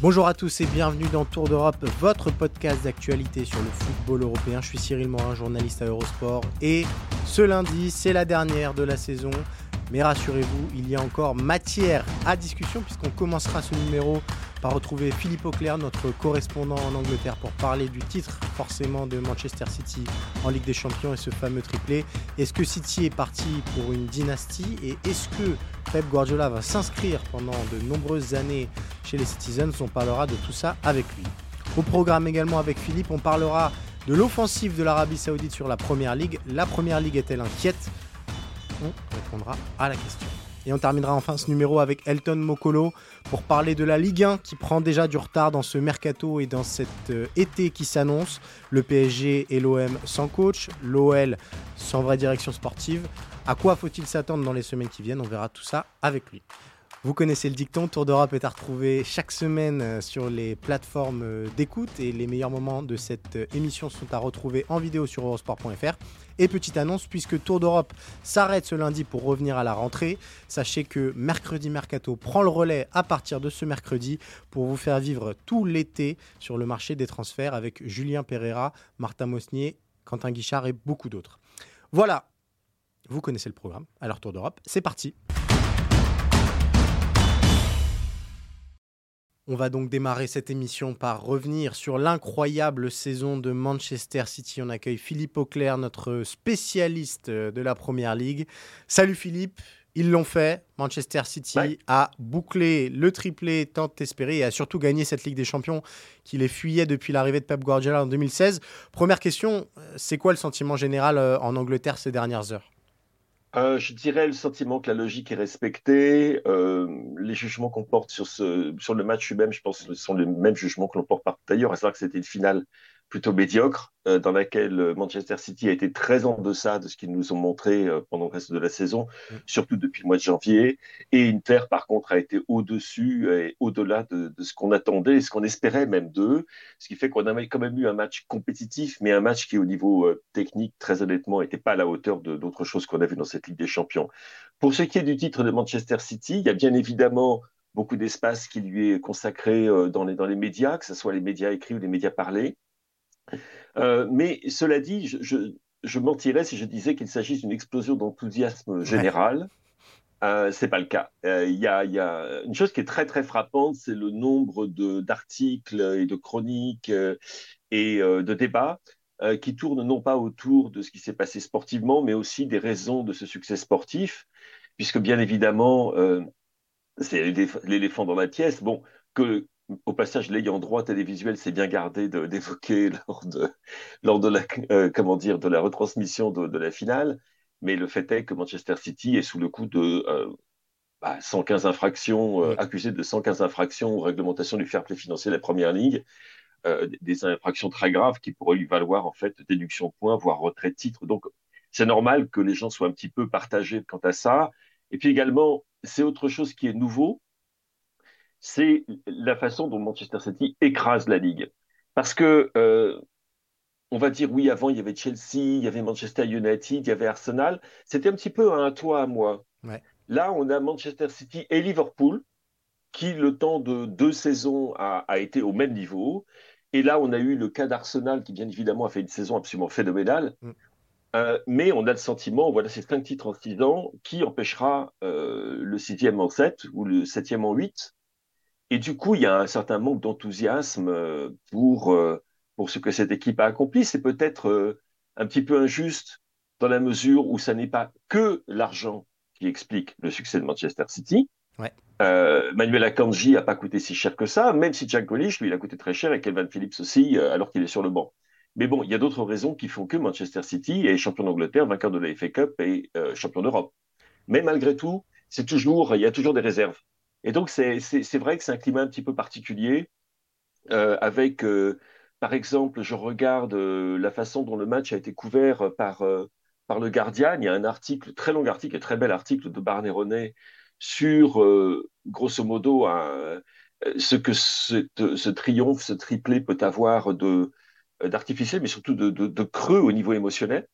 Bonjour à tous et bienvenue dans Tour d'Europe, votre podcast d'actualité sur le football européen. Je suis Cyril Morin, journaliste à Eurosport et ce lundi, c'est la dernière de la saison. Mais rassurez-vous, il y a encore matière à discussion puisqu'on commencera ce numéro par retrouver Philippe Auclair, notre correspondant en Angleterre, pour parler du titre forcément de Manchester City en Ligue des Champions et ce fameux triplé. Est-ce que City est parti pour une dynastie et est-ce que Pep Guardiola va s'inscrire pendant de nombreuses années chez les Citizens? On parlera de tout ça avec lui. Au programme également avec Philippe, on parlera de l'offensive de l'Arabie Saoudite sur la Première Ligue. La Première Ligue est-elle inquiète? On répondra à la question. Et on terminera enfin ce numéro avec Elton Mokolo pour parler de la Ligue 1 qui prend déjà du retard dans ce mercato et dans cet euh, été qui s'annonce. Le PSG et l'OM sans coach, l'OL sans vraie direction sportive. À quoi faut-il s'attendre dans les semaines qui viennent? On verra tout ça avec lui. Vous connaissez le dicton, Tour d'Europe est à retrouver chaque semaine euh, sur les plateformes euh, d'écoute et les meilleurs moments de cette émission sont à retrouver en vidéo sur eurosport.fr. Et petite annonce, puisque Tour d'Europe s'arrête ce lundi pour revenir à la rentrée, sachez que Mercredi Mercato prend le relais à partir de ce mercredi pour vous faire vivre tout l'été sur le marché des transferts avec Julien Pereira, Martin Mosnier, Quentin Guichard et beaucoup d'autres. Voilà, vous connaissez le programme. Alors Tour d'Europe, c'est parti. On va donc démarrer cette émission par revenir sur l'incroyable saison de Manchester City. On accueille Philippe Auclair, notre spécialiste de la Première Ligue. Salut Philippe, ils l'ont fait. Manchester City Ouais. a bouclé le triplé tant espéré et a surtout gagné cette Ligue des Champions qui les fuyait depuis l'arrivée de Pep Guardiola en 2016. Première question, euh, c'est quoi le sentiment général euh, en Angleterre ces dernières heures? Euh, je dirais le sentiment que la logique est respectée. Euh, les jugements qu'on porte sur, ce, sur le match lui-même, je pense sont les mêmes jugements que l'on porte par ailleurs, à savoir que c'était une finale plutôt médiocre, euh, dans laquelle euh, Manchester City a été très en deçà de ce qu'ils nous ont montré euh, pendant le reste de la saison, Mm. surtout depuis le mois de janvier. Et Inter, par contre, a été au-dessus et au-delà de, de ce qu'on attendait et ce qu'on espérait même d'eux, ce qui fait qu'on avait quand même eu un match compétitif, mais un match qui, au niveau euh, technique, très honnêtement, n'était pas à la hauteur d'autres choses qu'on a vues dans cette Ligue des Champions. Pour ce qui est du titre de Manchester City, il y a bien évidemment beaucoup d'espace qui lui est consacré dans les, dans les médias, que ce soit les médias écrits ou les médias parlés. Euh, mais cela dit, je, je, je mentirais si je disais qu'il s'agit d'une explosion d'enthousiasme général. Euh, c'est pas le cas. Euh, Il y, a, il y a une chose qui est très très frappante, c'est le nombre d'articles et de chroniques euh, et de débats qui tournent non pas autour de ce qui s'est passé sportivement, mais aussi des raisons de ce succès sportif, puisque bien évidemment, c'est l'éléph- l'éléphant dans la pièce. Bon, que au passage, l'ayant droit télévisuel s'est bien gardé de- d'évoquer lors de, lors de la, euh, comment dire, de la retransmission de, de la finale. Mais le fait est que Manchester City est sous le coup de euh, bah, 115 infractions, euh, accusé de 115 infractions aux réglementations du fair play financier de la Première Ligue, des infractions très graves qui pourraient lui valoir en fait déduction de points, voire retrait de titre. Donc c'est normal que les gens soient un petit peu partagés quant à ça. Et puis également, c'est autre chose qui est nouveau, c'est la façon dont Manchester City écrase la ligue. Parce que euh, on va dire oui, avant il y avait Chelsea, il y avait Manchester United, il y avait Arsenal. C'était un petit peu un toi à moi. Ouais. Là, on a Manchester City et Liverpool qui, le temps de deux saisons, a, a été au même niveau. Et là, on a eu le cas d'Arsenal qui, bien évidemment, a fait une saison absolument phénoménale. Mm. Euh, mais on a le sentiment, voilà, c'est cinq titres en six ans, qui empêchera euh, le sixième en sept ou le septième en huit. Et du coup, il y a un certain manque d'enthousiasme euh, pour, euh, pour ce que cette équipe a accompli. C'est peut-être euh, un petit peu injuste dans la mesure où ça n'est pas que l'argent qui explique le succès de Manchester City. Ouais. Euh, Manuel Akanji n'a pas coûté si cher que ça, même si Jack Grealish, lui, il a coûté très cher et Kelvin Phillips aussi, alors qu'il est sur le banc. Mais bon, il y a d'autres raisons qui font que Manchester City est champion d'Angleterre, vainqueur de la FA Cup et euh, champion d'Europe. Mais malgré tout, c'est toujours, il y a toujours des réserves. Et donc, c'est vrai que c'est un climat un petit peu particulier, avec, par exemple, je regarde la façon dont le match a été couvert par, par le Guardian. Il y a un article, très long article et très bel article de Barney René sur, euh, grosso modo, euh, ce que ce, triomphe, ce triplé peut avoir de d'artificiel, mais surtout de, creux au niveau émotionnel.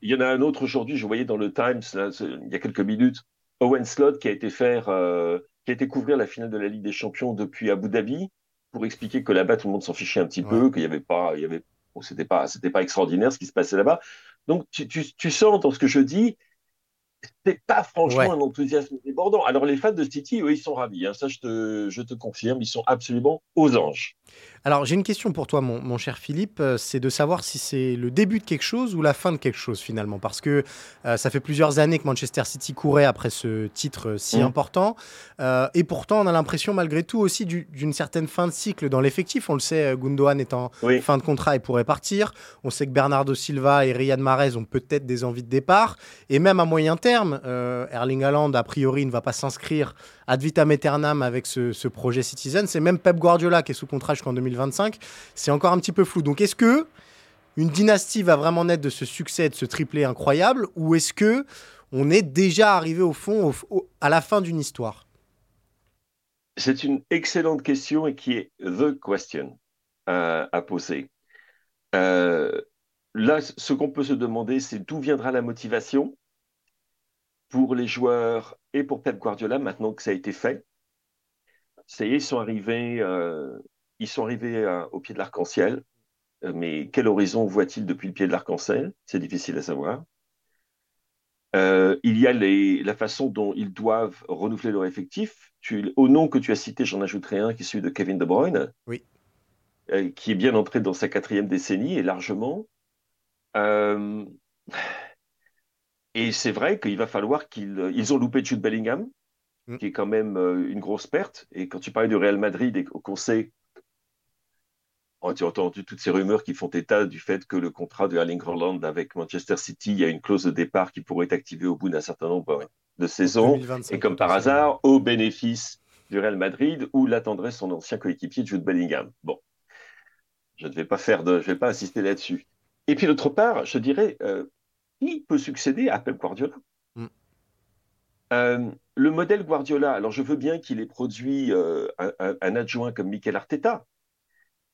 Il y en a un autre aujourd'hui, je voyais dans le Times, il y a quelques minutes, Owen Slott qui a été faire, euh, qui été couvrir la finale de la Ligue des Champions depuis Abu Dhabi pour expliquer que là-bas tout le monde s'en fichait un petit peu, qu'il n'y avait pas, il y avait, c'était pas, c'était pas extraordinaire ce qui se passait là-bas. Donc tu, tu, sens dans ce que je dis, c'est pas franchement un enthousiasme débordant. Alors les fans de City, eux, ils sont ravis. Hein. Ça, je te, je te confirme, ils sont absolument aux anges. Alors j'ai une question pour toi, mon, cher Philippe, euh, c'est de savoir si c'est le début de quelque chose ou la fin de quelque chose finalement, parce que euh, ça fait plusieurs années que Manchester City courait après ce titre euh, si mmh. important, et pourtant on a l'impression malgré tout aussi d'une certaine fin de cycle dans l'effectif. On le sait, Gundogan est en fin de contrat et pourrait partir. On sait que Bernardo Silva et Riyad Mahrez ont peut-être des envies de départ, et même à moyen terme, Erling Haaland a priori ne va pas s'inscrire ad vitam aeternam avec ce, ce projet Citizen. C'est même Pep Guardiola qui est sous contrat jusqu'en 2025. C'est encore un petit peu flou. Donc est-ce que une dynastie va vraiment naître de ce succès, de ce triplé incroyable, ou est-ce que on est déjà arrivé au fond, à la fin d'une histoire? C'est une excellente question et qui est the question euh, à poser. Euh, là, ce qu'on peut se demander, c'est d'où viendra la motivation? Pour les joueurs et pour Pep Guardiola maintenant que ça a été fait. Ça y est, ils sont arrivés, euh, ils sont arrivés euh, au pied de l'arc-en-ciel. Euh, mais quel horizon voit-il depuis le pied de l'arc-en-ciel? C'est difficile à savoir. il y a la façon dont ils doivent renouveler leur effectif. au nom que tu as cité, j'en ajouterai un qui est celui de Kevin De Bruyne, oui. qui est bien entré dans sa quatrième décennie et largement. Et c'est vrai qu'il va falloir qu'ils euh, ils ont loupé Jude Bellingham, mm. qui est quand même euh, une grosse perte. Et quand tu parlais du Real Madrid et qu'on sait, oh, tu as entendu toutes ces rumeurs qui font état du fait que le contrat de Erling Haaland avec Manchester City, il y a une clause de départ qui pourrait être activée au bout d'un certain nombre de saisons. et comme par hasard, au bénéfice du Real Madrid, où l'attendrait son ancien coéquipier Jude Bellingham. Bon, je ne vais pas faire de, je vais pas insister là-dessus. Et puis d'autre part, je dirais, euh, qui peut succéder à Pep Guardiola mm. euh, Le modèle Guardiola, alors je veux bien qu'il ait produit euh, un, adjoint comme Mikel Arteta,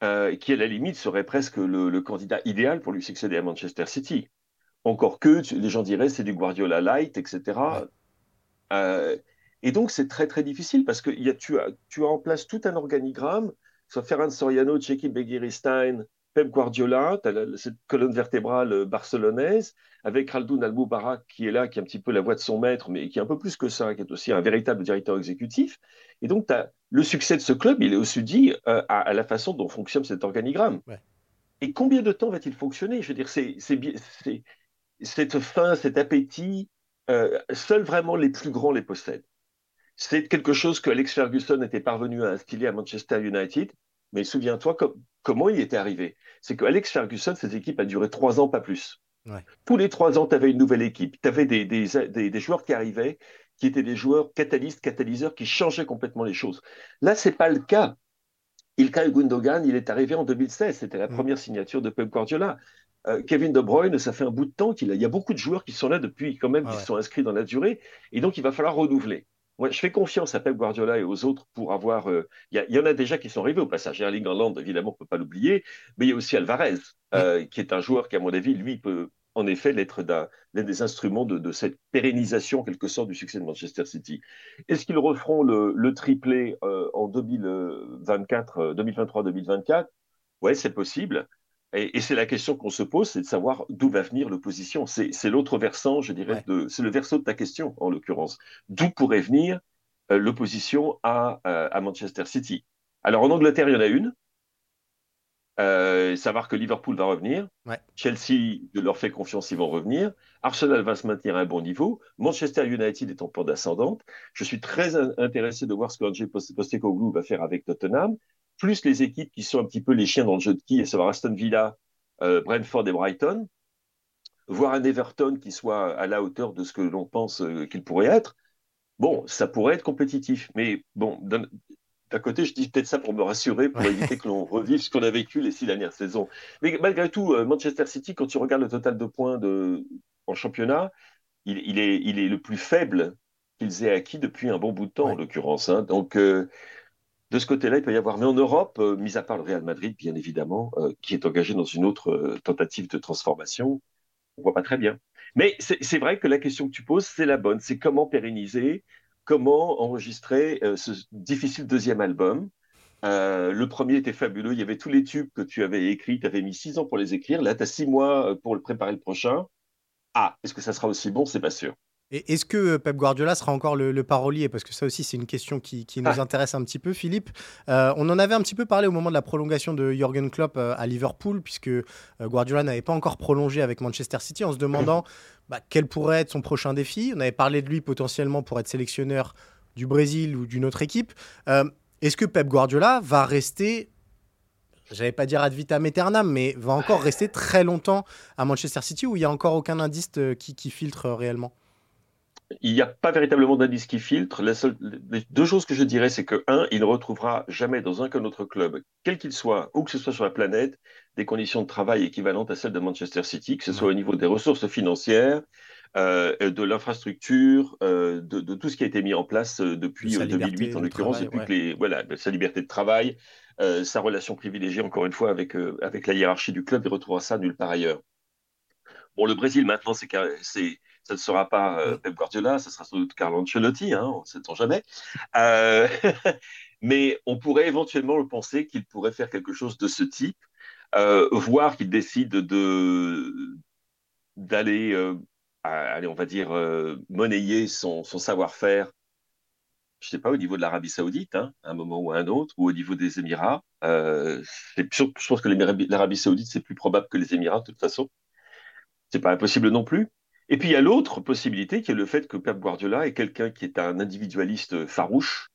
euh, qui à la limite serait presque le, candidat idéal pour lui succéder à Manchester City. Encore que les gens diraient c'est du Guardiola light, etc. et donc c'est très très difficile parce que y a, tu, as, tu as en place tout un organigramme, soit Ferran Soriano, Cheki Begiristain, Pep Guardiola, tu as cette colonne vertébrale euh, barcelonaise, avec Khaldoun Al-Moubarak qui est là, qui est un petit peu la voix de son maître, mais qui est un peu plus que ça, qui est aussi un véritable directeur exécutif. Et donc, as, le succès de ce club, il est aussi dit euh, à, la façon dont fonctionne cet organigramme. Et combien de temps va-t-il fonctionner? Je veux dire, c'est cette faim, cet appétit, euh, seuls vraiment les plus grands les possèdent. C'est quelque chose que Alex Ferguson était parvenu à instiller à Manchester United. Mais souviens-toi comment il était arrivé. C'est qu'Alex Ferguson, cette équipe a duré trois ans, pas plus. Tous les trois ans, tu avais une nouvelle équipe. Tu avais des, joueurs qui arrivaient, qui étaient des joueurs catalystes, catalyseurs, qui changeaient complètement les choses. Là, ce n'est pas le cas. Ilkay Gundogan, il est arrivé en 2016. C'était la mm. première signature de Pep Guardiola. Euh, Kevin De Bruyne, ça fait un bout de temps qu'il a. Il y a beaucoup de joueurs qui sont là depuis quand même, qui sont inscrits dans la durée. Et donc, il va falloir renouveler je fais confiance à Pep Guardiola et aux autres pour avoir. Euh, il y, en a déjà qui sont arrivés au passage. Erling Haaland, évidemment, on ne peut pas l'oublier, mais il y a aussi Alvarez, euh, qui est un joueur qui, à mon avis, lui, peut en effet l'être des instruments de, cette pérennisation, en quelque sorte, du succès de Manchester City. Est-ce qu'ils referont le, triplé euh, en 2024, 2023-2024 Ouais, c'est possible. Et, c'est la question qu'on se pose, c'est de savoir d'où va venir l'opposition. C'est l'autre versant, je dirais, c'est le verso de ta question, en l'occurrence. D'où pourrait venir euh, l'opposition à, euh, à, Manchester City? Alors en Angleterre, il y en a une. Euh, savoir que Liverpool va revenir. Ouais. Chelsea leur fait confiance, ils vont revenir. Arsenal va se maintenir à un bon niveau. Manchester United est en pente ascendante. Je suis très intéressé de voir ce que Andrzej Postecoglou va faire avec Tottenham, plus les équipes qui sont un petit peu les chiens dans le jeu de qui, à savoir Aston Villa, euh, Brentford et Brighton. Voir un Everton qui soit à la hauteur de ce que l'on pense euh, qu'il pourrait être. Bon, ça pourrait être compétitif, mais bon, d'un côté, je dis peut-être ça pour me rassurer, pour éviter que l'on revive ce qu'on a vécu les six dernières saisons. Mais malgré tout, euh, Manchester City, quand tu regardes le total de points de, en championnat, il, est, il est le plus faible qu'ils aient acquis depuis un bon bout de temps, en l'occurrence. Hein. Donc, euh, de ce côté-là, il peut y avoir. Mais en Europe, euh, mis à part le Real Madrid, bien évidemment, qui est engagé dans une autre tentative de transformation, on voit pas très bien. Mais c'est vrai que la question que tu poses, c'est la bonne. C'est comment pérenniser comment enregistrer euh, ce difficile deuxième album. Euh, le premier était fabuleux, il y avait tous les tubes que tu avais écrits, tu avais mis six ans pour les écrire, là tu as six mois euh, pour le préparer le prochain. Ah, est-ce que ça sera aussi bon? C'est pas sûr. Et est-ce que euh, Pep Guardiola sera encore le, parolier? Parce que ça aussi, c'est une question qui, nous ah. intéresse un petit peu, Philippe. Euh, on en avait un petit peu parlé au moment de la prolongation de Jürgen Klopp euh, à Liverpool, puisque Guardiola n'avait pas encore prolongé avec Manchester City, en se demandant bah, quel pourrait être son prochain défi. On avait parlé de lui potentiellement pour être sélectionneur du Brésil ou d'une autre équipe. Est-ce que Pep Guardiola va rester j'allais pas dire ad vitam aeternam, mais va encore rester très longtemps à Manchester City où il n'y a encore aucun indice qui filtre réellement? Il n'y a pas véritablement d'indice qui filtre. Les, deux choses que je dirais, c'est que, un, il ne retrouvera jamais dans un qu'un autre club, quel qu'il soit, où que ce soit sur la planète, des conditions de travail équivalentes à celles de Manchester City, que ce soit au niveau des ressources financières, euh, de l'infrastructure, euh, de, tout ce qui a été mis en place euh, depuis 2008, en l'occurrence, que les, voilà, sa liberté de travail, sa relation privilégiée, encore une fois, avec, avec la hiérarchie du club, il retrouvera ça nulle part ailleurs. Bon, le Brésil, maintenant, c'est ça ne sera pas euh, Pep Guardiola, ça sera sans doute Carlo Ancelotti, hein, on ne sait jamais. Euh, mais on pourrait éventuellement le penser qu'il pourrait faire quelque chose de ce type, euh, voire qu'il décide de d'aller, on va dire, monnayer son, savoir-faire, je ne sais pas, au niveau de l'Arabie Saoudite, hein, à un moment ou à un autre, ou au niveau des Émirats. je pense que l'Arabie Saoudite, c'est plus probable que les Émirats, de toute façon. C'est pas impossible non plus. Et puis il y a l'autre possibilité qui est le fait que Pep Guardiola est quelqu'un qui est un individualiste farouche,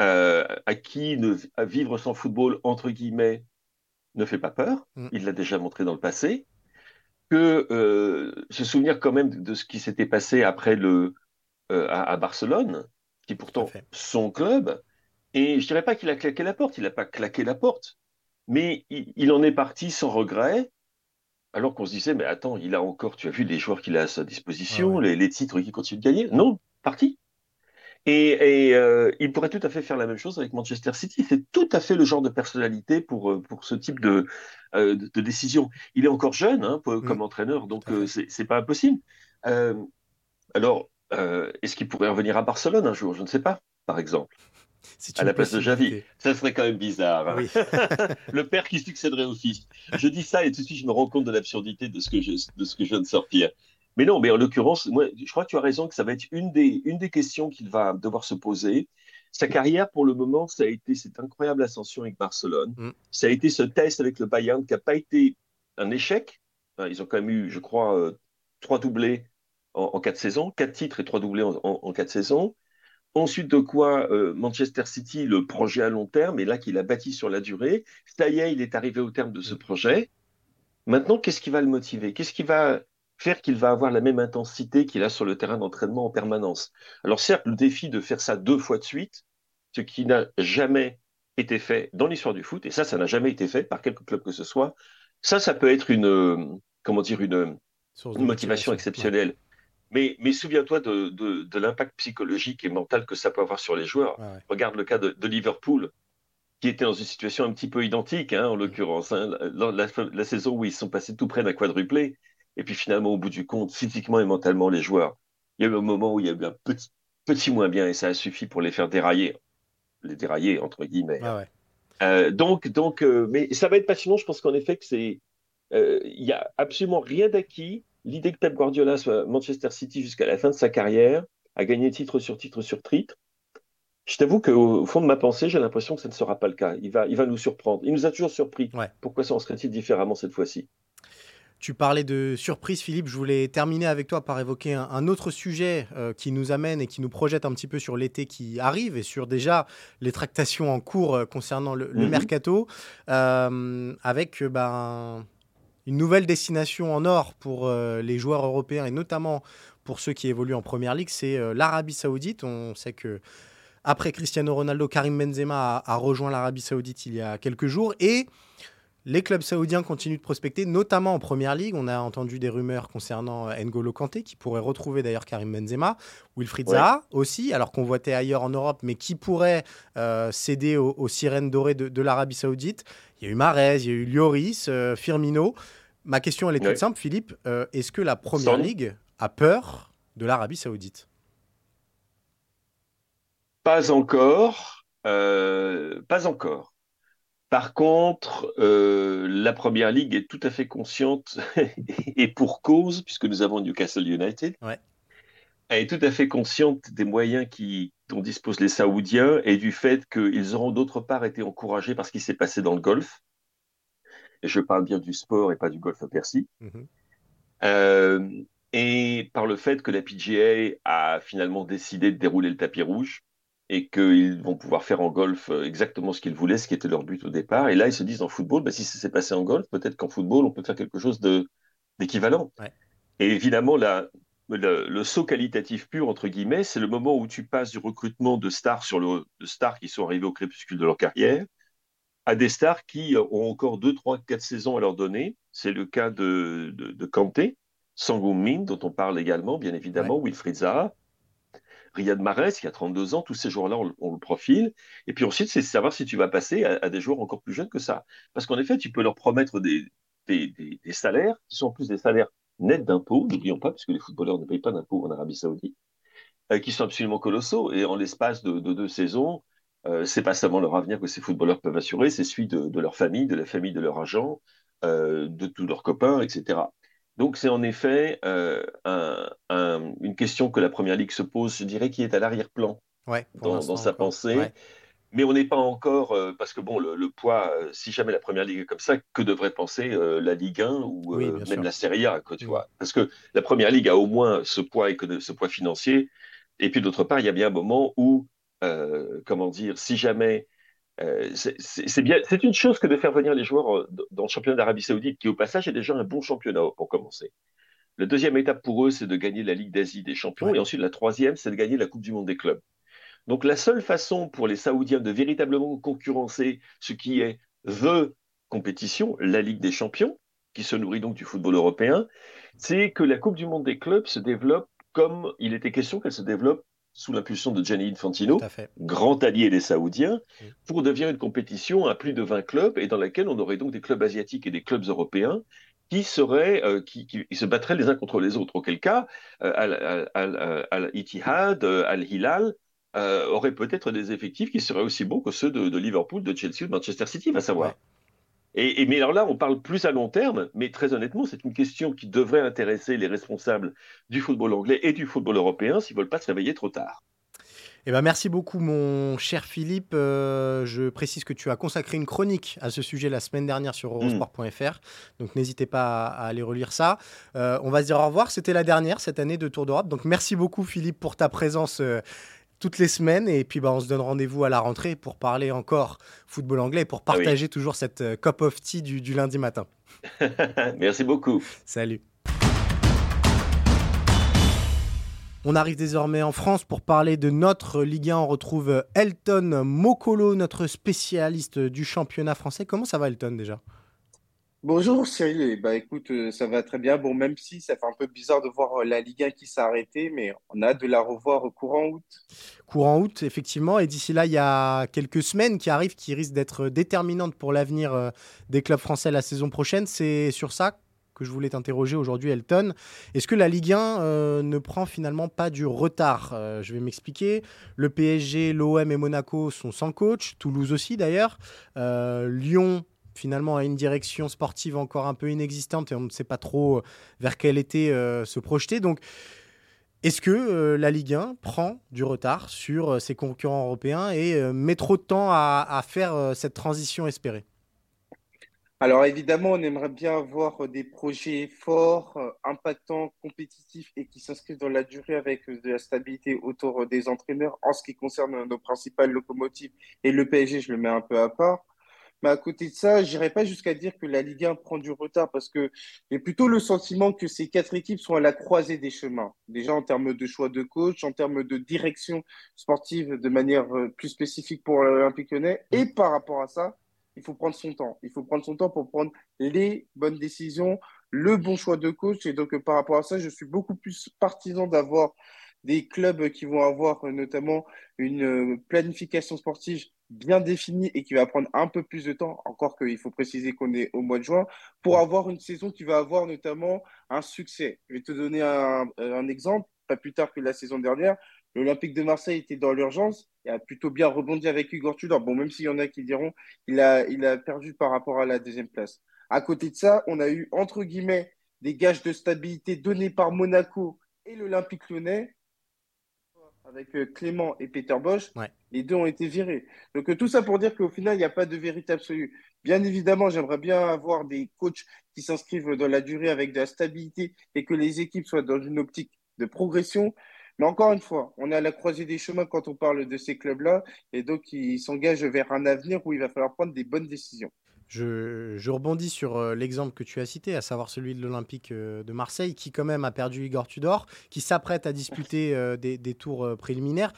euh, à qui ne, vivre sans football, entre guillemets, ne fait pas peur. Mm. Il l'a déjà montré dans le passé. Que euh, se souvenir quand même de ce qui s'était passé après le, euh, à, Barcelone, qui est pourtant son club. Et je dirais pas qu'il a claqué la porte, il n'a pas claqué la porte, mais il en est parti sans regret alors qu'on se disait, mais attends, il a encore, tu as vu les joueurs qu'il a à sa disposition, les, titres qu'il continue de gagner? Non, parti. Et, euh, il pourrait tout à fait faire la même chose avec Manchester City. C'est tout à fait le genre de personnalité pour, euh, pour ce type de, euh, de, décision. Il est encore jeune hein, mm. comme entraîneur, donc c'est pas impossible. alors, est-ce qu'il pourrait revenir à Barcelone un jour? Je ne sais pas, par exemple à la place de Javi. Ça serait quand même bizarre. Hein. le père qui succéderait au fils. Je dis ça et tout de suite je me rends compte de l'absurdité de, ce que je, de ce que je viens de sortir. Mais non, mais en l'occurrence, moi, je crois que tu as raison que ça va être une des, une des questions qu'il va devoir se poser. Sa carrière, pour le moment, ça a été cette incroyable ascension avec Barcelone. Mm. Ça a été ce test avec le Bayern qui n'a pas été un échec. Ils ont quand même eu, je crois, euh, trois doublés en, quatre saisons, quatre titres et trois doublés en, en quatre saisons. Ensuite de quoi euh, Manchester City, le projet à long terme, et là qu'il a bâti sur la durée. Ça y est, il est arrivé au terme de ce projet. Maintenant, qu'est-ce qui va le motiver? Qu'est-ce qui va faire qu'il va avoir la même intensité qu'il a sur le terrain d'entraînement en permanence? Alors certes, le défi de faire ça deux fois de suite, ce qui n'a jamais été fait dans l'histoire du foot, et ça, ça n'a jamais été fait par quelque club que ce soit, ça, ça peut être une, euh, comment dire, une, motivation exceptionnelle. Mais, mais souviens-toi de, de, l'impact psychologique et mental que ça peut avoir sur les joueurs. Regarde le cas de, Liverpool, qui était dans une situation un petit peu identique, hein, en mm. l'occurrence. Hein, la, saison où ils sont passés tout près d'un quadruplé, et puis finalement, au bout du compte, physiquement et mentalement, les joueurs, il y a eu un moment où il y a eu un petit, petit moins bien, et ça a suffi pour les faire dérailler. Les dérailler, entre guillemets. Euh, donc, donc euh, mais ça va être passionnant. Je pense qu'en effet, que c'est, euh, il n'y a absolument rien d'acquis l'idée que Pep Guardiola soit Manchester City jusqu'à la fin de sa carrière, a gagné titre sur titre sur titre, Je t'avoue qu'au fond de ma pensée, j'ai l'impression que ça ne sera pas le cas. Il va, il va nous surprendre. Il nous a toujours surpris. Pourquoi ça en serait-il différemment cette fois-ci? Tu parlais de surprise, Philippe. Je voulais terminer avec toi par évoquer un, autre sujet euh, qui nous amène et qui nous projette un petit peu sur l'été qui arrive et sur déjà les tractations en cours euh, concernant le, mhm. mercato, euh, avec ben, une nouvelle destination en or pour les joueurs européens et notamment pour ceux qui évoluent en première ligue, c'est l'Arabie Saoudite. On sait que après Cristiano Ronaldo, Karim Benzema a, a rejoint l'Arabie Saoudite il y a quelques jours et les clubs saoudiens continuent de prospecter, notamment en première ligue. On a entendu des rumeurs concernant euh, N'Golo Kanté, qui pourrait retrouver d'ailleurs Karim Benzema. Wilfried Zaha aussi, alors qu'on voitait ailleurs en Europe, mais qui pourrait euh, céder aux, sirènes dorées de, l'Arabie Saoudite. Il y a eu Marez, il y a eu Lloris, euh, Firmino. Ma question, elle est toute simple, Philippe. Est-ce que la première ligue a peur de l'Arabie Saoudite? Pas encore. pas encore. Par contre, euh, la Première Ligue est tout à fait consciente, et pour cause, puisque nous avons Newcastle United, elle est tout à fait consciente des moyens qui, dont disposent les Saoudiens et du fait qu'ils auront d'autre part été encouragés par ce qui s'est passé dans le golf. Et je parle bien du sport et pas du golf Percy. Euh, et par le fait que la PGA a finalement décidé de dérouler le tapis rouge et qu'ils vont pouvoir faire en golf euh, exactement ce qu'ils voulaient, ce qui était leur but au départ. Et là, ils se disent en football, bah, si ça s'est passé en golf, peut-être qu'en football, on peut faire quelque chose d'équivalent. Et évidemment, la, le, saut qualitatif pur, entre guillemets, c'est le moment où tu passes du recrutement de stars, sur le, de stars qui sont arrivés au crépuscule de leur carrière à des stars qui ont encore 2, 3, 4 saisons à leur donner. C'est le cas de, de, de Kanté, Min, dont on parle également, bien évidemment, Wilfried Zaha, Riyad Mahrez, qui a 32 ans, tous ces joueurs-là, on, le profile. Et puis ensuite, c'est savoir si tu vas passer à, des joueurs encore plus jeunes que ça. Parce qu'en effet, tu peux leur promettre des, des, salaires qui sont en plus des salaires nets d'impôts, n'oublions pas, puisque les footballeurs ne payent pas d'impôts en Arabie Saoudite, euh, qui sont absolument colossaux. Et en l'espace de, deux saisons, euh, c'est pas seulement leur avenir que ces footballeurs peuvent assurer, c'est celui de, leur famille, de la famille de leur agent, euh, de tous leurs copains, etc. Donc c'est en effet euh, une question que la Première Ligue se pose, je dirais, qui est à l'arrière-plan dans, sa pensée. Mais on n'est pas encore, euh, parce que bon, le, poids, euh, si jamais la Première Ligue est comme ça, que devrait penser la Ligue 1 ou même la Serie A, tu mm. vois Parce que la Première Ligue a au moins ce poids, ce poids financier. Et puis d'autre part, il y a bien un moment où, comment dire, si jamais euh, c'est bien, c'est une chose que de faire venir les joueurs euh, dans le championnat d'Arabie Saoudite, qui au passage est déjà un bon championnat pour commencer. La deuxième étape pour eux, c'est de gagner la Ligue d'Asie des champions, et ensuite la troisième, c'est de gagner la Coupe du Monde des clubs. Donc la seule façon pour les Saoudiens de véritablement concurrencer ce qui est the compétition, la Ligue des champions, qui se nourrit donc du football européen, c'est que la Coupe du Monde des clubs se développe comme il était question qu'elle se développe sous l'impulsion de Gianni Infantino, grand allié des Saoudiens, pour devenir une compétition à plus de 20 clubs et dans laquelle on aurait donc des clubs asiatiques et des clubs européens qui seraient, euh, qui, se battraient les uns contre les autres. Auquel cas, euh, Al-Ittihad, euh, Al-Hilal auraient peut-être des effectifs qui seraient aussi bons que ceux de, Liverpool, de Chelsea ou de Manchester City, va savoir. Et, mais alors là, on parle plus à long terme, mais très honnêtement, c'est une question qui devrait intéresser les responsables du football anglais et du football européen s'ils ne veulent pas se réveiller trop tard. Eh ben merci beaucoup, mon cher Philippe. Euh, je précise que tu as consacré une chronique à ce sujet la semaine dernière sur eurosport.fr. Donc n'hésitez pas à, aller relire ça. Euh, on va se dire au revoir. C'était la dernière cette année de Tour d'Europe. Donc merci beaucoup, Philippe, pour ta présence. Euh, toutes les semaines. Et puis, bah, on se donne rendez-vous à la rentrée pour parler encore football anglais et pour ah partager toujours cette euh, cup of tea du, du lundi matin. Merci beaucoup. Salut. On arrive désormais en France pour parler de notre Ligue 1. On retrouve Elton Mokolo, notre spécialiste du championnat français. Comment ça va, Elton, déjà? Bonjour Cyril, bah écoute, euh, ça va très bien. Bon, même si ça fait un peu bizarre de voir euh, la Ligue 1 qui s'est arrêtée, mais on a de la revoir au courant août. Courant août, effectivement. Et d'ici là, il y a quelques semaines qui arrivent qui risquent d'être déterminantes pour l'avenir euh, des clubs français la saison prochaine. C'est sur ça que je voulais t'interroger aujourd'hui, Elton. Est-ce que la Ligue 1 ne prend finalement pas du retard Je vais m'expliquer. Le PSG, l'OM et Monaco sont sans coach, Toulouse aussi d'ailleurs. Lyon finalement à une direction sportive encore un peu inexistante et on ne sait pas trop euh, vers quel été euh, se projeter. Donc, Est-ce que la Ligue 1 prend du retard sur ses concurrents européens et met trop de temps à faire cette transition espérée? Alors évidemment, on aimerait bien avoir des projets forts, euh, impactants, compétitifs et qui s'inscrivent dans la durée avec euh, de la stabilité autour euh, des entraîneurs en ce qui concerne nos principales locomotives et le PSG, je le mets un peu à part. Mais à côté de ça, je n'irai pas jusqu'à dire que la Ligue 1 prend du retard parce que j'ai plutôt le sentiment que ces quatre équipes sont à la croisée des chemins. Déjà en termes de choix de coach, en termes de direction sportive de manière plus spécifique pour l'Olympique lyonnais. Et par rapport à ça, il faut prendre son temps. Il faut prendre son temps pour prendre les bonnes décisions, le bon choix de coach. Et donc, par rapport à ça, je suis beaucoup plus partisan d'avoir des clubs qui vont avoir notamment une planification sportive bien définie et qui va prendre un peu plus de temps, encore qu'il faut préciser qu'on est au mois de juin, pour avoir une saison qui va avoir notamment un succès. Je vais te donner un, un exemple, pas plus tard que la saison dernière. L'Olympique de Marseille était dans l'urgence et a plutôt bien rebondi avec Igor Tudor. Bon, même s'il y en a qui diront qu'il a, il a perdu par rapport à la deuxième place. À côté de ça, on a eu, entre guillemets, des gages de stabilité donnés par Monaco et l'Olympique lyonnais avec euh, Clément et Peter Bosch. Les deux ont été virés. Donc, euh, tout ça pour dire qu'au final, il n'y a pas de vérité absolue. Bien évidemment, j'aimerais bien avoir des coachs qui s'inscrivent dans la durée avec de la stabilité et que les équipes soient dans une optique de progression. Mais encore une fois, on est à la croisée des chemins quand on parle de ces clubs-là, et donc ils s'engagent vers un avenir où il va falloir prendre des bonnes décisions. Je, rebondis sur euh, l'exemple que tu as cité, à savoir celui de l'Olympique euh, de Marseille, qui quand même a perdu Igor Tudor, qui s'apprête à disputer euh, des, tours préliminaires.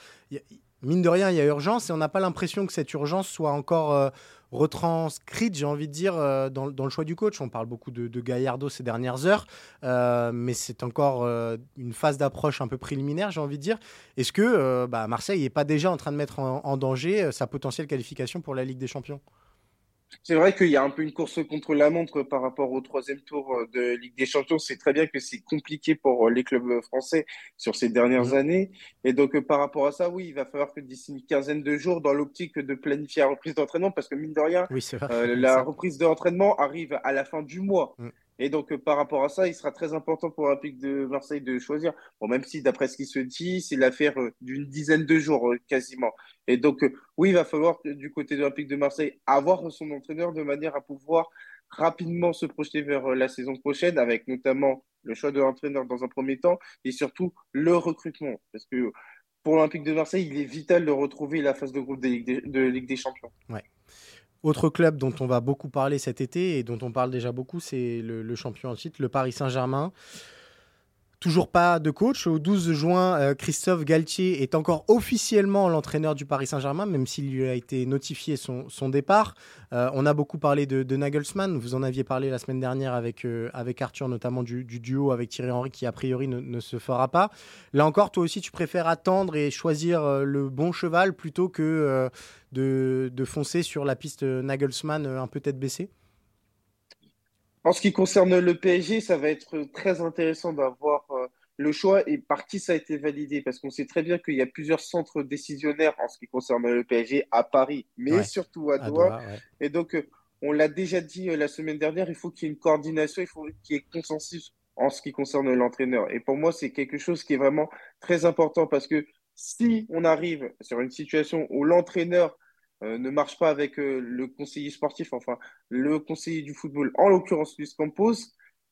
mine de rien, il y a urgence et on n'a pas l'impression que cette urgence soit encore retranscrite, j'ai envie de dire, dans, le choix du coach. On parle beaucoup de, de Gallardo ces dernières heures, euh, mais c'est encore euh, une phase d'approche un peu préliminaire, j'ai envie de dire. Est-ce que bah, Marseille n'est pas déjà en train de mettre en danger sa potentielle qualification pour la Ligue des Champions? C'est vrai qu'il y a un peu une course contre la montre par rapport au troisième tour euh, de Ligue des Champions. C'est très bien que c'est compliqué pour euh, les clubs français sur ces dernières mmh. années. Et donc, euh, par rapport à ça, oui, il va falloir que d'ici une quinzaine de jours, dans l'optique de planifier la reprise d'entraînement, parce que mine de rien, la reprise d'entraînement arrive à la fin du mois. Mmh. Et donc, euh, par rapport à ça, il sera très important pour l'Olympique de Marseille de choisir. Bon, même si, d'après ce qui se dit, c'est l'affaire euh, d'une dizaine de jours euh, quasiment. Et donc, oui, il va falloir, du côté de l'Olympique de Marseille, avoir son entraîneur de manière à pouvoir rapidement se projeter vers la saison prochaine, avec notamment le choix de l'entraîneur dans un premier temps et surtout le recrutement. Parce que pour l'Olympique de Marseille, il est vital de retrouver la phase de groupe de Ligue des, de Ligue des Champions. Ouais. Autre club dont on va beaucoup parler cet été et dont on parle déjà beaucoup, c'est le, champion en titre, le Paris Saint-Germain. Toujours pas de coach. Au 12 juin, euh, Christophe Galtier est encore officiellement l'entraîneur du Paris Saint-Germain, même s'il lui a été notifié son, départ. Euh, on a beaucoup parlé de, Nagelsmann. Vous en aviez parlé la semaine dernière avec, euh, Arthur, notamment du, duo avec Thierry Henry, qui a priori ne, se fera pas. Là encore, toi aussi, tu préfères attendre et choisir le bon cheval plutôt que de, de foncer sur la piste Nagelsmann un peu tête baissée? En ce qui concerne le PSG, ça va être très intéressant d'avoir euh, le choix et par qui ça a été validé, parce qu'on sait très bien qu'il y a plusieurs centres décisionnaires en ce qui concerne le PSG à Paris, mais surtout à Doha. Et donc, euh, on l'a déjà dit euh, la semaine dernière, il faut qu'il y ait une coordination, il faut qu'il y ait consensus en ce qui concerne l'entraîneur. Et pour moi, c'est quelque chose qui est vraiment très important, parce que si on arrive sur une situation où l'entraîneur euh, ne marche pas avec euh, le conseiller sportif, enfin le conseiller du football, en l'occurrence Luis Campos,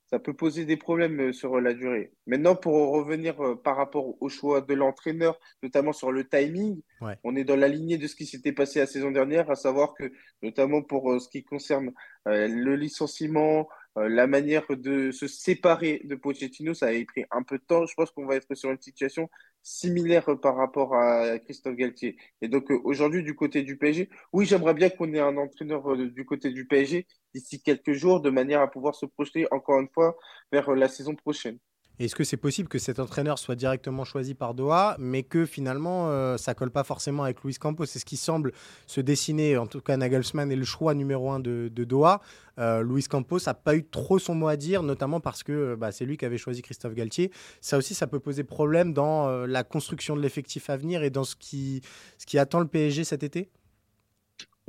ça peut poser des problèmes euh, sur la durée. Maintenant, pour revenir par rapport au choix de l'entraîneur, notamment sur le timing, on est dans la lignée de ce qui s'était passé la saison dernière, à savoir que, notamment pour ce qui concerne le licenciement, la manière de se séparer de Pochettino, ça a pris un peu de temps. Je pense qu'on va être sur une situation similaire par rapport à Christophe Galtier. Et donc euh, aujourd'hui, du côté du PSG, oui, j'aimerais bien qu'on ait un entraîneur euh, du côté du PSG d'ici quelques jours, de manière à pouvoir se projeter encore une fois vers la saison prochaine. Est-ce que c'est possible que cet entraîneur soit directement choisi par Doha, mais que finalement euh, ça colle pas forcément avec Luis Campos? C'est ce qui semble se dessiner. En tout cas, Nagelsmann est le choix numéro un de, Doha. Euh, Luis Campos n'a pas eu trop son mot à dire, notamment parce que euh, bah, c'est lui qui avait choisi Christophe Galtier. Ça aussi, ça peut poser problème dans la construction de l'effectif à venir et dans ce qui, ce qui attend le PSG cet été?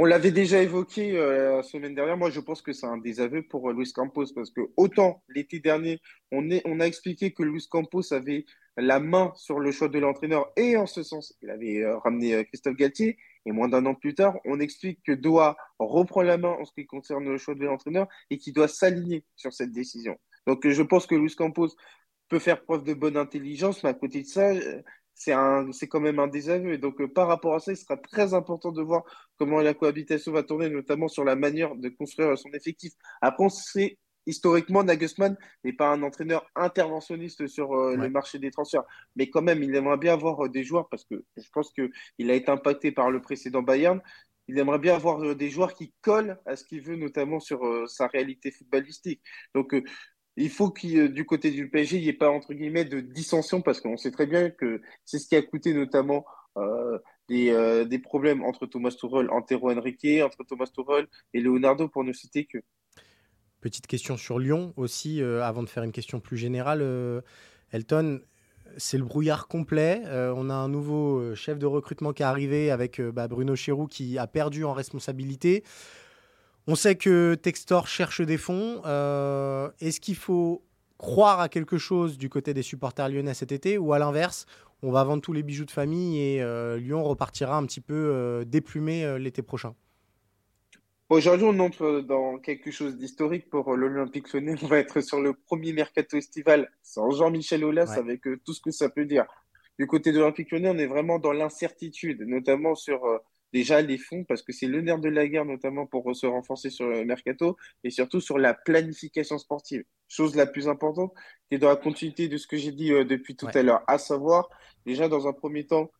On l'avait déjà évoqué euh, la semaine dernière. Moi, je pense que c'est un désaveu pour euh, Luis Campos parce que autant l'été dernier, on, a expliqué que Luis Campos avait la main sur le choix de l'entraîneur et en ce sens, il avait euh, ramené Christophe Galtier. Et moins d'un an plus tard, on explique que Doha reprend la main en ce qui concerne le choix de l'entraîneur et qu'il doit s'aligner sur cette décision. Donc, je pense que Luis Campos peut faire preuve de bonne intelligence, mais à côté de ça, c'est quand même un désaveu. Et donc, euh, par rapport à ça, il sera très important de voir comment la cohabitation va tourner, notamment sur la manière de construire son effectif. Après, on sait historiquement, Nagelsmann n'est pas un entraîneur interventionniste sur euh, le marché des transferts. Mais quand même, il aimerait bien avoir euh, des joueurs, parce que je pense qu'il a été impacté par le précédent Bayern. Il aimerait bien avoir des joueurs qui collent à ce qu'il veut, notamment sur sa réalité footballistique. Donc, il faut qu'il, euh, du côté du PSG, il n'y ait pas, entre guillemets, de dissension, parce qu'on sait très bien que c'est ce qui a coûté notamment euh, euh, des, problèmes entre Thomas Tuchel, Antero Henrique, entre Thomas Tuchel et Leonardo, pour ne citer que. Petite question sur Lyon aussi, avant de faire une question plus générale. Elton, c'est le brouillard complet. on a un nouveau chef de recrutement qui est arrivé avec bah, Bruno Chéroux qui a perdu en responsabilité. On sait que Textor cherche des fonds. Euh, est-ce qu'il faut croire à quelque chose du côté des supporters lyonnais cet été ou à l'inverse, on va vendre tous les bijoux de famille et euh, Lyon repartira un petit peu euh, déplumé l'été prochain? Aujourd'hui, on entre dans quelque chose d'historique pour l'Olympique lyonnais. On va être sur le premier mercato estival sans Jean-Michel Aulas avec tout ce que ça peut dire. Du côté de l'Olympique lyonnais, on est vraiment dans l'incertitude, notamment sur déjà les fonds, parce que c'est le nerf de la guerre, notamment pour se renforcer sur le mercato, et surtout sur la planification sportive. Chose la plus importante, qui est dans la continuité de ce que j'ai dit euh, depuis tout à l'heure, à savoir, déjà dans un premier temps,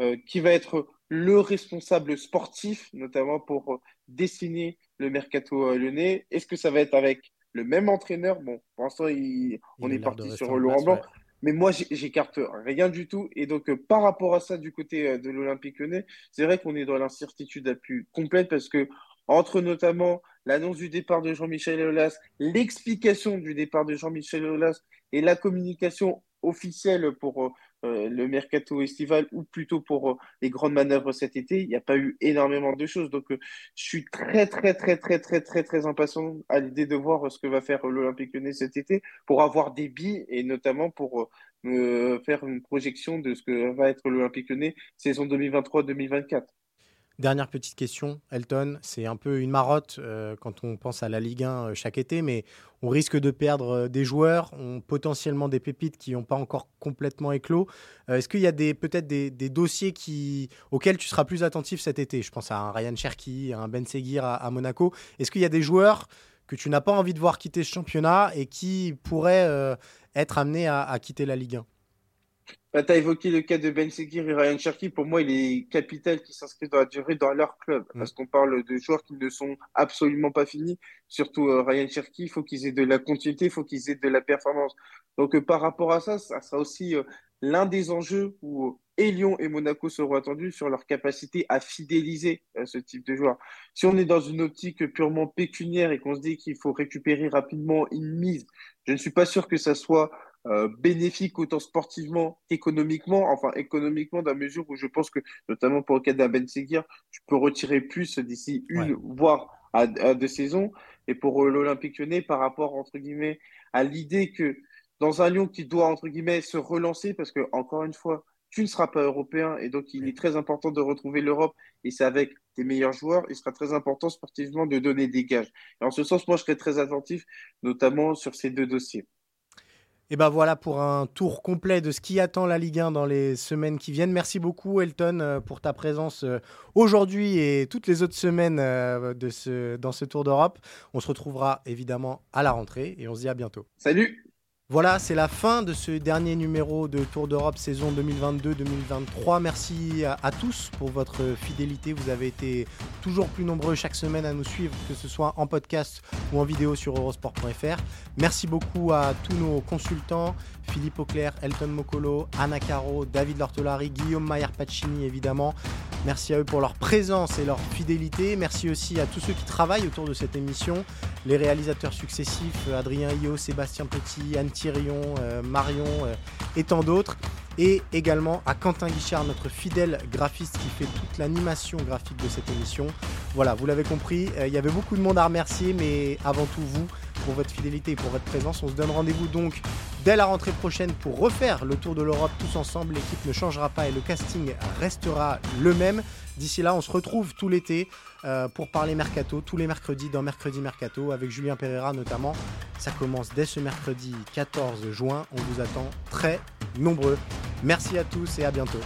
euh, qui va être le responsable sportif, notamment pour dessiner le mercato lyonnais. Est-ce que ça va être avec le même entraîneur? Bon, pour l'instant, on est parti sur Laurent Blanc. Mais moi, j'écarte rien du tout. Et donc, euh, par rapport à ça, du côté euh, de l'Olympique lyonnais, c'est vrai qu'on est dans l'incertitude la plus complète parce que, entre notamment l'annonce du départ de Jean-Michel Aulas, l'explication du départ de Jean-Michel Aulas et la communication officielle pour euh, le mercato estival ou plutôt pour euh, les grandes manœuvres cet été, il n'y a pas eu énormément de choses. Donc, euh, je suis très, très, très, très, très, très, très impatient à l'idée de voir ce que va faire l'Olympique lyonnais cet été pour avoir des billes et notamment pour faire une projection de ce que va être l'Olympique lyonnais saison 2023-2024. Dernière petite question, Elton, c'est un peu une marotte euh, quand on pense à la Ligue 1 euh, chaque été, mais on risque de perdre euh, des joueurs, potentiellement des pépites qui n'ont pas encore complètement éclos. Est-ce qu'il y a peut-être des, dossiers auxquels tu seras plus attentif cet été? Je pense à un Ryan Cherky, à un Ben Seguir à, Monaco. Est-ce qu'il y a des joueurs que tu n'as pas envie de voir quitter ce championnat et qui pourraient être amenés à, à quitter la Ligue 1 bah, tu as évoqué le cas de Ben Seguir et Ryan Cherky. Pour moi, il est capital qui s'inscrit dans la durée dans leur club. Mm. Parce qu'on parle de joueurs qui ne sont absolument pas finis. Surtout euh, Ryan Cherky, il faut qu'ils aient de la continuité, il faut qu'ils aient de la performance. Donc, euh, par rapport à ça, ça sera aussi euh, l'un des enjeux où et Lyon et Monaco seront attendus sur leur capacité à fidéliser ce type de joueurs. Si on est dans une optique purement pécuniaire et qu'on se dit qu'il faut récupérer rapidement une mise, je ne suis pas sûr que ça soit euh, bénéfique autant sportivement qu'économiquement. Enfin, économiquement, dans la mesure où je pense que, notamment pour le cas d'un Ben Seguir, tu peux retirer plus d'ici une, voire à, deux saisons. Et pour euh, l'Olympique lyonnais, par rapport, entre guillemets, à l'idée que dans un Lyon qui doit, entre guillemets, se relancer, parce que, encore une fois, tu ne seras pas européen et donc il est très important de retrouver l'Europe et c'est avec tes meilleurs joueurs, il sera très important sportivement de donner des gages. Et en ce sens, moi, je serais très attentif, notamment sur ces deux dossiers. Et ben voilà pour un tour complet de ce qui attend la Ligue 1 dans les semaines qui viennent. Merci beaucoup Elton euh, pour ta présence euh, aujourd'hui et toutes les autres semaines euh, dans ce Tour d'Europe. On se retrouvera évidemment à la rentrée et on se dit à bientôt. Salut voilà, c'est la fin de ce dernier numéro de Tour d'Europe saison 2022-2023. Merci à, tous pour votre fidélité. Vous avez été toujours plus nombreux chaque semaine à nous suivre, que ce soit en podcast ou en vidéo sur eurosport.fr. Merci beaucoup à tous nos consultants, Philippe Auclair, Elton Mokolo, Anna Caro, David Lortolari, Guillaume Maillard-Pacini évidemment. Merci à eux pour leur présence et leur fidélité. Merci aussi à tous ceux qui travaillent autour de cette émission, les réalisateurs successifs, Adrien Io, Sébastien Petit, Anne Thirion, euh, Marion euh, et tant d'autres. Et également à Quentin Guichard, notre fidèle graphiste qui fait toute l'animation graphique de cette émission. Voilà, vous l'avez compris, euh, il y avait beaucoup de monde à remercier, mais avant tout vous pour votre fidélité et pour votre présence. On se donne rendez-vous donc dès la rentrée prochaine pour refaire le tour de l'Europe tous ensemble. L'équipe ne changera pas et le casting restera le même. D'ici là, on se retrouve tout l'été euh, pour parler mercato, tous les mercredis dans Mercredi Mercato, avec Julien Pereira notamment. Ça commence dès ce mercredi 14 juin. On vous attend très nombreux. Merci à tous et à bientôt.